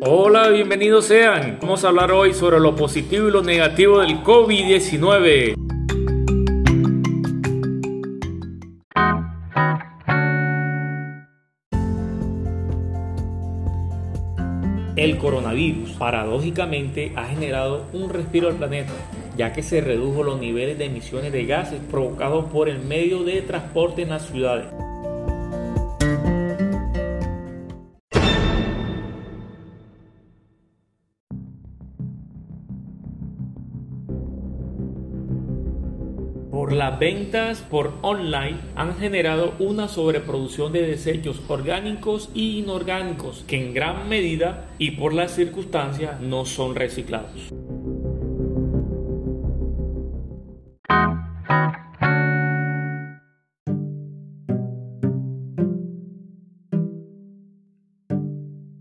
Hola, bienvenidos sean. Vamos a hablar hoy sobre lo positivo y lo negativo del COVID-19. El coronavirus paradójicamente ha generado un respiro al planeta, ya que se redujo los niveles de emisiones de gases provocados por el medio de transporte en las ciudades. Por las ventas por online han generado una sobreproducción de desechos orgánicos y inorgánicos que en gran medida y por las circunstancias no son reciclados.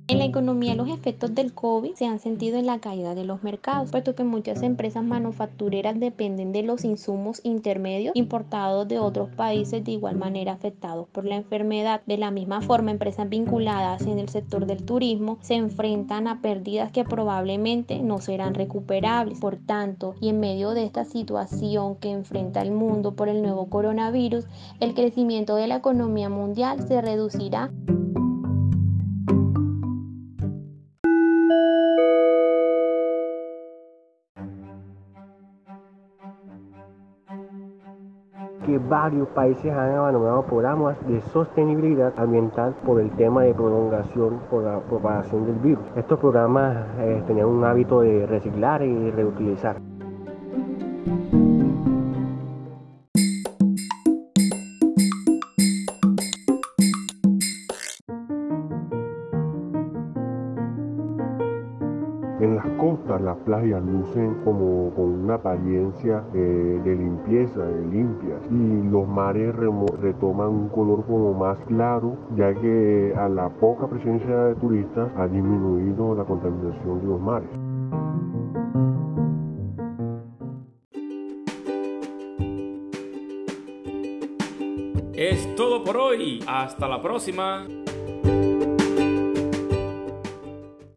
En la economía los efectos del COVID se han sentido en la caída de los mercados, puesto que muchas empresas manufactureras dependen de los insumos intermedios importados de otros países de igual manera afectados por la enfermedad. De la misma forma, empresas vinculadas en el sector del turismo se enfrentan a pérdidas que probablemente no serán recuperables. Por tanto, y en medio de esta situación que enfrenta el mundo por el nuevo coronavirus, el crecimiento de la economía mundial se reducirá que varios países han abandonado programas de sostenibilidad ambiental por el tema de prolongación por la propagación del virus. Estos programas eh, tenían un hábito de reciclar y reutilizar. En las costas las playas lucen como con una apariencia eh, de limpieza, de limpias, y los mares retoman un color como más claro, ya que a la poca presencia de turistas ha disminuido la contaminación de los mares. Es todo por hoy. Hasta la próxima.